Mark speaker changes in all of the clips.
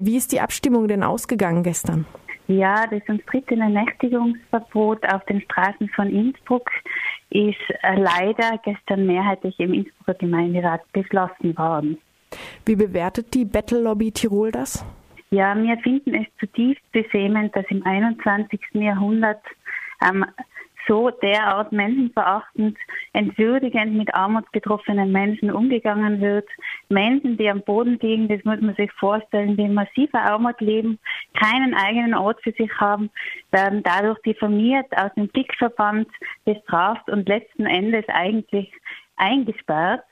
Speaker 1: Wie ist die Abstimmung denn ausgegangen gestern?
Speaker 2: Ja, das umstrittene Nächtigungsverbot auf den Straßen von Innsbruck ist äh, leider gestern mehrheitlich im Innsbrucker Gemeinderat beschlossen worden.
Speaker 1: Wie bewertet die Battle Lobby Tirol das?
Speaker 2: Ja, wir finden es zutiefst beschämend, dass im 21. Jahrhundert ähm, so derart menschenverachtend, entwürdigend mit armutsbetroffenen Menschen umgegangen wird. Menschen, die am Boden liegen, das muss man sich vorstellen, die in massiver Armut leben, keinen eigenen Ort für sich haben, werden dadurch diffamiert, aus dem Blickverband bestraft und letzten Endes eigentlich eingesperrt.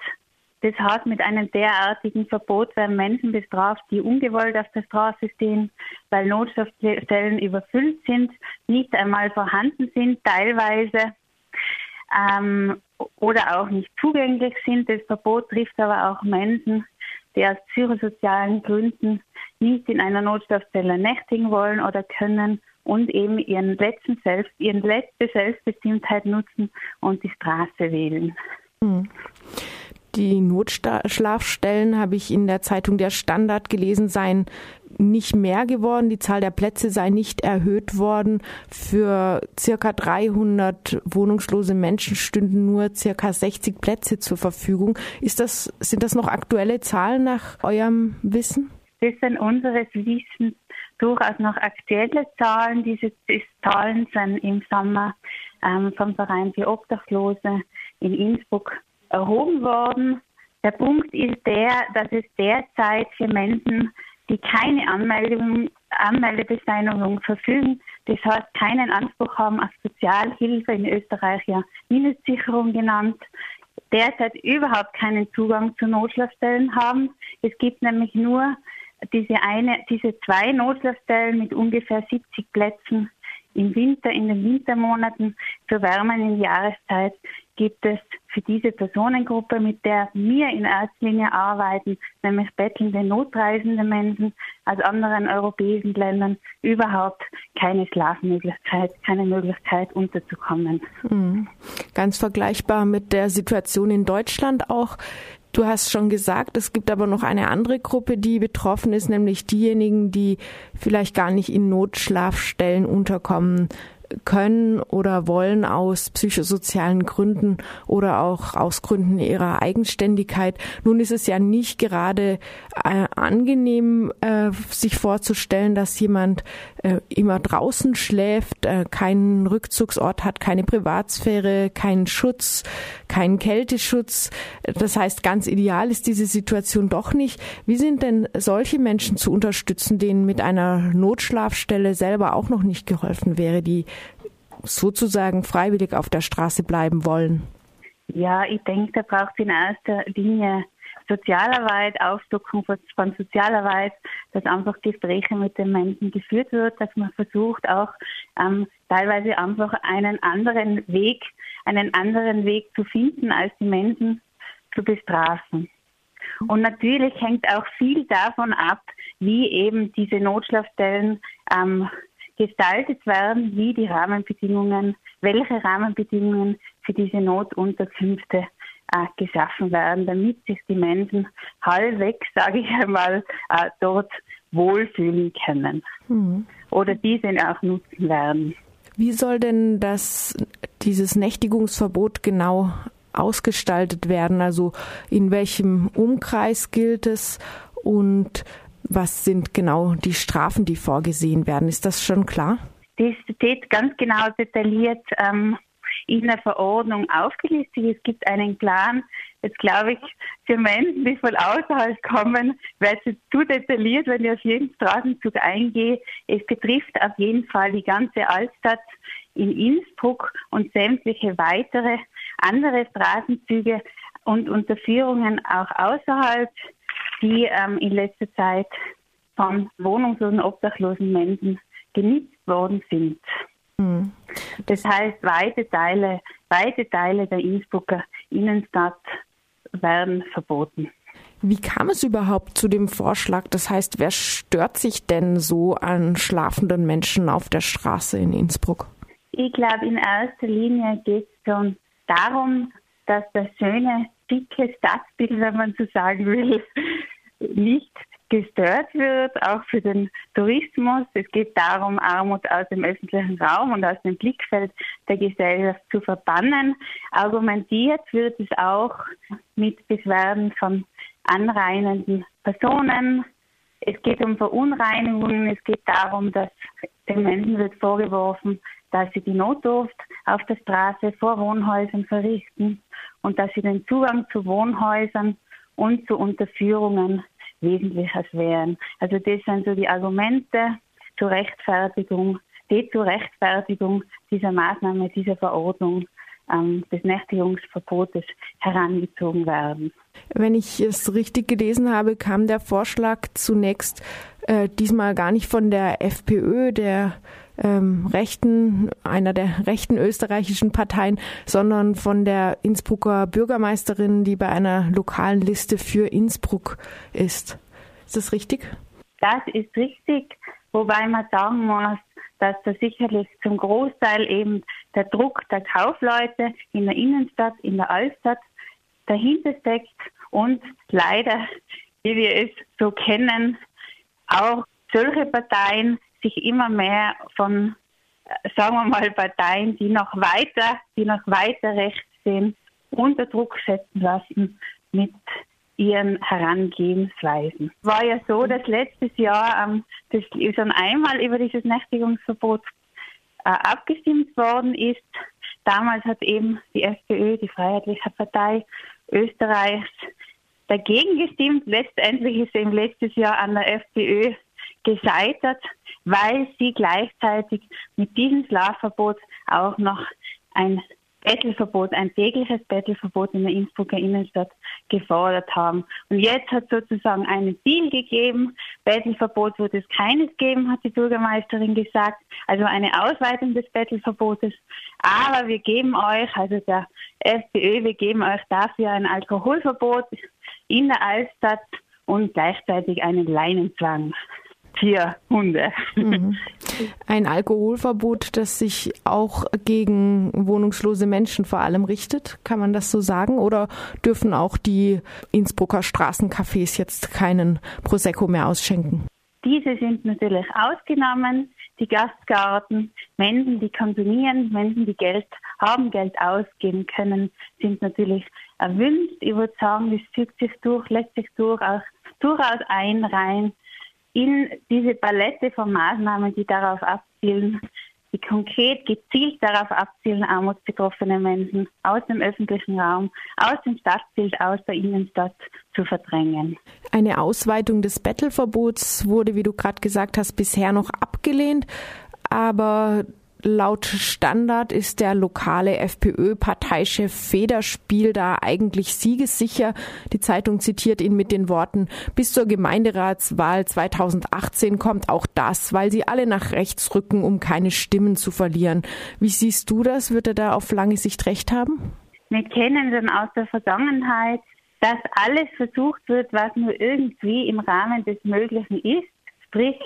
Speaker 2: Das heißt, mit einem derartigen Verbot werden Menschen bestraft, die ungewollt auf der Straße stehen, weil Notstoffstellen überfüllt sind, nicht einmal vorhanden sind, teilweise ähm, oder auch nicht zugänglich sind. Das Verbot trifft aber auch Menschen, die aus psychosozialen Gründen nicht in einer Notstoffzelle nächtigen wollen oder können und eben ihren letzten Selbst, ihren letzte Selbstbestimmtheit nutzen und die Straße wählen. Hm.
Speaker 1: Die Notschlafstellen, habe ich in der Zeitung Der Standard gelesen, seien nicht mehr geworden. Die Zahl der Plätze sei nicht erhöht worden. Für circa 300 wohnungslose Menschen stünden nur circa 60 Plätze zur Verfügung. Ist das, sind das noch aktuelle Zahlen nach eurem Wissen?
Speaker 2: Das sind unseres Wissens durchaus noch aktuelle Zahlen. Diese Zahlen sind im Sommer ähm, vom Verein für Obdachlose in Innsbruck erhoben worden. Der Punkt ist der, dass es derzeit für Menschen, die keine Anmeldung, Anmeldebescheinigung verfügen, das heißt keinen Anspruch haben auf Sozialhilfe, in Österreich ja Mindestsicherung genannt, derzeit überhaupt keinen Zugang zu Notschlafstellen haben. Es gibt nämlich nur diese eine, diese zwei Notschlafstellen mit ungefähr 70 Plätzen im Winter, in den Wintermonaten zur wärmeren Jahreszeit gibt es für diese Personengruppe, mit der wir in erster Linie arbeiten, nämlich bettelnde, notreisende Menschen aus anderen europäischen Ländern, überhaupt keine Schlafmöglichkeit, keine Möglichkeit unterzukommen.
Speaker 1: Mhm. Ganz vergleichbar mit der Situation in Deutschland auch. Du hast schon gesagt, es gibt aber noch eine andere Gruppe, die betroffen ist, nämlich diejenigen, die vielleicht gar nicht in Notschlafstellen unterkommen können oder wollen aus psychosozialen Gründen oder auch aus Gründen ihrer Eigenständigkeit. Nun ist es ja nicht gerade äh, angenehm, äh, sich vorzustellen, dass jemand äh, immer draußen schläft, äh, keinen Rückzugsort hat, keine Privatsphäre, keinen Schutz, keinen Kälteschutz. Das heißt, ganz ideal ist diese Situation doch nicht. Wie sind denn solche Menschen zu unterstützen, denen mit einer Notschlafstelle selber auch noch nicht geholfen wäre, die sozusagen freiwillig auf der Straße bleiben wollen?
Speaker 2: Ja, ich denke, da braucht es in erster Linie Sozialarbeit, Aufstockung von Sozialarbeit, dass einfach Gespräche mit den Menschen geführt wird, dass man versucht auch ähm, teilweise einfach einen anderen Weg, einen anderen Weg zu finden, als die Menschen zu bestrafen. Und natürlich hängt auch viel davon ab, wie eben diese Notschlafstellen ähm, gestaltet werden, wie die Rahmenbedingungen, welche Rahmenbedingungen für diese Notunterkünfte äh, geschaffen werden, damit sich die Menschen halbwegs, sage ich einmal, äh, dort wohlfühlen können mhm. oder diese auch nutzen werden.
Speaker 1: Wie soll denn das, dieses Nächtigungsverbot genau ausgestaltet werden? Also in welchem Umkreis gilt es und was sind genau die Strafen, die vorgesehen werden? Ist das schon klar?
Speaker 2: Das steht ganz genau detailliert ähm, in der Verordnung aufgelistet. Es gibt einen klaren, jetzt glaube ich, für Menschen, die von außerhalb kommen, wäre es zu detailliert, wenn ich auf jeden Straßenzug eingehe. Es betrifft auf jeden Fall die ganze Altstadt in Innsbruck und sämtliche weitere andere Straßenzüge und Unterführungen auch außerhalb die ähm, in letzter Zeit von wohnungslosen, obdachlosen Menschen genutzt worden sind. Mhm. Das heißt, weite Teile, weite Teile der Innsbrucker Innenstadt werden verboten.
Speaker 1: Wie kam es überhaupt zu dem Vorschlag? Das heißt, wer stört sich denn so an schlafenden Menschen auf der Straße in Innsbruck?
Speaker 2: Ich glaube, in erster Linie geht es schon darum, dass das schöne, dicke Stadtbild, wenn man so sagen will, nicht gestört wird, auch für den Tourismus. Es geht darum, Armut aus dem öffentlichen Raum und aus dem Blickfeld der Gesellschaft zu verbannen. Argumentiert wird es auch mit Beschwerden von anreinenden Personen. Es geht um Verunreinigungen. Es geht darum, dass den Menschen wird vorgeworfen, dass sie die Notdurft auf der Straße vor Wohnhäusern verrichten und dass sie den Zugang zu Wohnhäusern und zu Unterführungen wesentlich erschweren. Also das sind so die Argumente zur Rechtfertigung, die zur Rechtfertigung dieser Maßnahme, dieser Verordnung ähm, des Nächtigungsverbotes herangezogen werden.
Speaker 1: Wenn ich es richtig gelesen habe, kam der Vorschlag zunächst äh, diesmal gar nicht von der FPÖ, der ähm, rechten, einer der rechten österreichischen Parteien, sondern von der Innsbrucker Bürgermeisterin, die bei einer lokalen Liste für Innsbruck ist. Ist das richtig?
Speaker 2: Das ist richtig, wobei man sagen muss, dass da sicherlich zum Großteil eben der Druck der Kaufleute in der Innenstadt, in der Altstadt dahinter steckt und leider, wie wir es so kennen, auch solche Parteien sich immer mehr von, äh, sagen wir mal, Parteien, die noch weiter, die noch weiter rechts stehen, unter Druck setzen lassen mit ihren Herangehensweisen. War ja so, dass letztes Jahr ähm, das schon einmal über dieses Nächtigungsverbot äh, abgestimmt worden ist. Damals hat eben die FPÖ, die Freiheitliche Partei Österreichs, dagegen gestimmt. Letztendlich ist eben letztes Jahr an der FPÖ gescheitert, weil sie gleichzeitig mit diesem Schlafverbot auch noch ein Bettelverbot, ein tägliches Bettelverbot in der Innsbrucker Innenstadt gefordert haben. Und jetzt hat sozusagen einen Deal gegeben. Bettelverbot wird es keines geben, hat die Bürgermeisterin gesagt. Also eine Ausweitung des Bettelverbotes. Aber wir geben euch, also der FPÖ, wir geben euch dafür ein Alkoholverbot in der Altstadt und gleichzeitig einen Leinenzwang. Vier Hunde. Mhm.
Speaker 1: Ein Alkoholverbot, das sich auch gegen wohnungslose Menschen vor allem richtet, kann man das so sagen? Oder dürfen auch die Innsbrucker Straßencafés jetzt keinen Prosecco mehr ausschenken?
Speaker 2: Diese sind natürlich ausgenommen. Die Gastgarten, Menschen, die konsumieren, Menschen, die Geld haben, Geld ausgeben können, sind natürlich erwünscht. Ich würde sagen, das zieht sich durch, lässt sich durchaus, durchaus einreihen in diese Palette von Maßnahmen, die darauf abzielen, die konkret gezielt darauf abzielen, armutsbetroffene Menschen aus dem öffentlichen Raum, aus dem Stadtbild, aus der Innenstadt zu verdrängen.
Speaker 1: Eine Ausweitung des Bettelverbots wurde, wie du gerade gesagt hast, bisher noch abgelehnt. Aber Laut Standard ist der lokale FPÖ-Parteichef Federspiel da eigentlich siegessicher. Die Zeitung zitiert ihn mit den Worten, bis zur Gemeinderatswahl 2018 kommt auch das, weil sie alle nach rechts rücken, um keine Stimmen zu verlieren. Wie siehst du das? Wird er da auf lange Sicht recht haben?
Speaker 2: Wir kennen dann aus der Vergangenheit, dass alles versucht wird, was nur irgendwie im Rahmen des Möglichen ist. Sprich,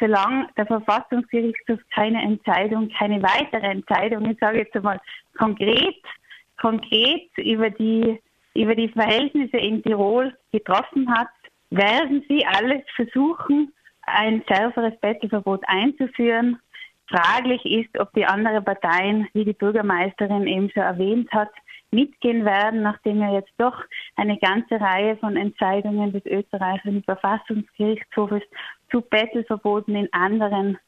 Speaker 2: solange der Verfassungsgerichtshof keine Entscheidung, keine weitere Entscheidung, ich sage jetzt einmal konkret, konkret über die, über die Verhältnisse in Tirol getroffen hat, werden sie alles versuchen, ein schärferes Bettelverbot einzuführen. Fraglich ist, ob die anderen Parteien, wie die Bürgermeisterin eben schon erwähnt hat, mitgehen werden, nachdem ja jetzt doch eine ganze Reihe von Entscheidungen des österreichischen Verfassungsgerichtshofes zu Bettelverboten in anderen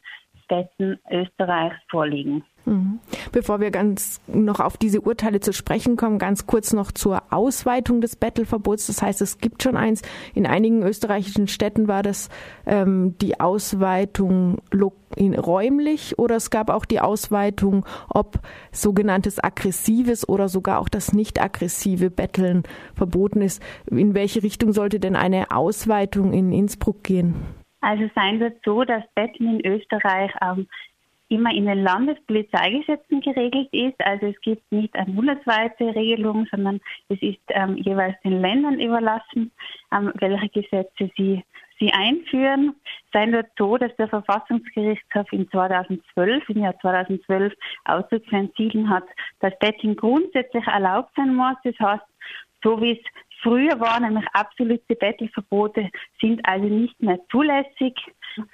Speaker 2: Städten Österreichs vorliegen.
Speaker 1: Mhm. Bevor wir ganz noch auf diese Urteile zu sprechen kommen, ganz kurz noch zur Ausweitung des Bettelverbots. Das heißt, es gibt schon eins. In einigen österreichischen Städten war das ähm, die Ausweitung räumlich oder es gab auch die Ausweitung, ob sogenanntes aggressives oder sogar auch das nicht aggressive Betteln verboten ist. In welche Richtung sollte denn eine Ausweitung in Innsbruck gehen?
Speaker 2: Also sein wird so, dass Betteln in Österreich ähm, immer in den Landespolizeigesetzen geregelt ist. Also es gibt nicht eine bundesweite Regelung, sondern es ist ähm, jeweils den Ländern überlassen, ähm, welche Gesetze sie, sie einführen. Sein wird so, dass der Verfassungsgerichtshof in 2012, im Jahr 2012 ausdrücklich entschieden hat, dass Betting grundsätzlich erlaubt sein muss. Das heißt, so wie es früher war, nämlich absolute Bettelverbote sind also nicht mehr zulässig.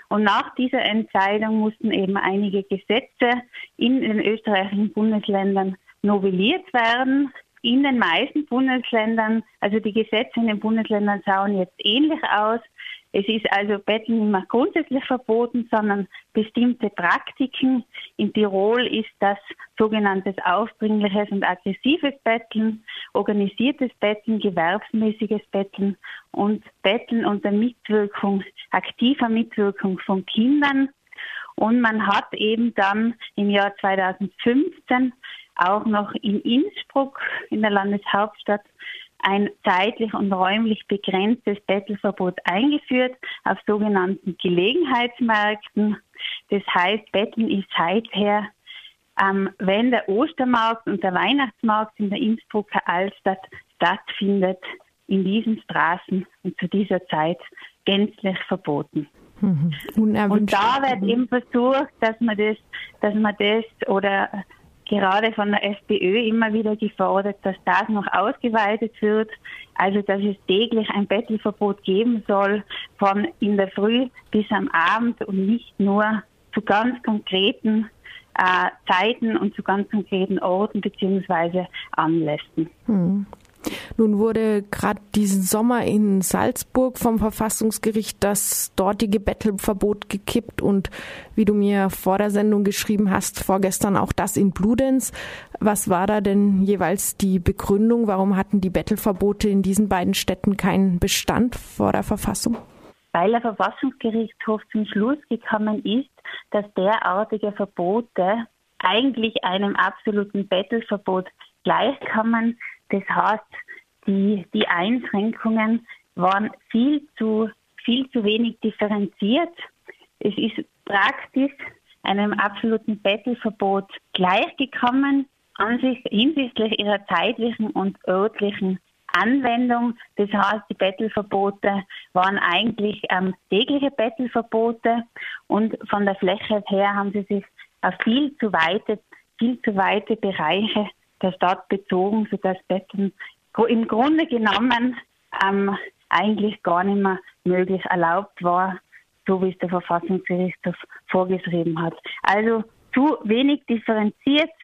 Speaker 2: Und nach dieser Entscheidung mussten eben einige Gesetze in den österreichischen Bundesländern novelliert werden. In den meisten Bundesländern, also die Gesetze in den Bundesländern schauen jetzt ähnlich aus. Es ist also Betteln mehr grundsätzlich verboten, sondern bestimmte Praktiken. In Tirol ist das sogenanntes aufdringliches und aggressives Betteln, organisiertes Betteln, gewerbsmäßiges Betteln und Betteln unter Mitwirkung, aktiver Mitwirkung von Kindern. Und man hat eben dann im Jahr 2015 auch noch in Innsbruck, in der Landeshauptstadt, ein zeitlich und räumlich begrenztes Bettelverbot eingeführt auf sogenannten Gelegenheitsmärkten. Das heißt, Betteln ist seither, ähm, wenn der Ostermarkt und der Weihnachtsmarkt in der Innsbrucker Altstadt stattfindet, in diesen Straßen und zu dieser Zeit gänzlich verboten. Mhm. Und da wird eben versucht, dass man das, dass man das oder gerade von der FPÖ immer wieder gefordert, dass das noch ausgeweitet wird, also dass es täglich ein Bettelverbot geben soll, von in der Früh bis am Abend und nicht nur zu ganz konkreten äh, Zeiten und zu ganz konkreten Orten beziehungsweise Anlässen. Hm.
Speaker 1: Nun wurde gerade diesen Sommer in Salzburg vom Verfassungsgericht das dortige Bettelverbot gekippt und wie du mir vor der Sendung geschrieben hast, vorgestern auch das in Bludenz. Was war da denn jeweils die Begründung? Warum hatten die Bettelverbote in diesen beiden Städten keinen Bestand vor der Verfassung?
Speaker 2: Weil der Verfassungsgerichtshof zum Schluss gekommen ist, dass derartige Verbote eigentlich einem absoluten Bettelverbot gleichkommen, das heißt, die, die Einschränkungen waren viel zu, viel zu wenig differenziert. Es ist praktisch einem absoluten Bettelverbot gleichgekommen hinsichtlich ihrer zeitlichen und örtlichen Anwendung. Das heißt, die Bettelverbote waren eigentlich ähm, tägliche Bettelverbote und von der Fläche her haben sie sich auf viel zu weite, viel zu weite Bereiche der Stadt bezogen, sodass Betten im Grunde genommen ähm, eigentlich gar nicht mehr möglich erlaubt war, so wie es der Verfassungsgerichtshof vorgeschrieben hat. Also zu wenig differenziert,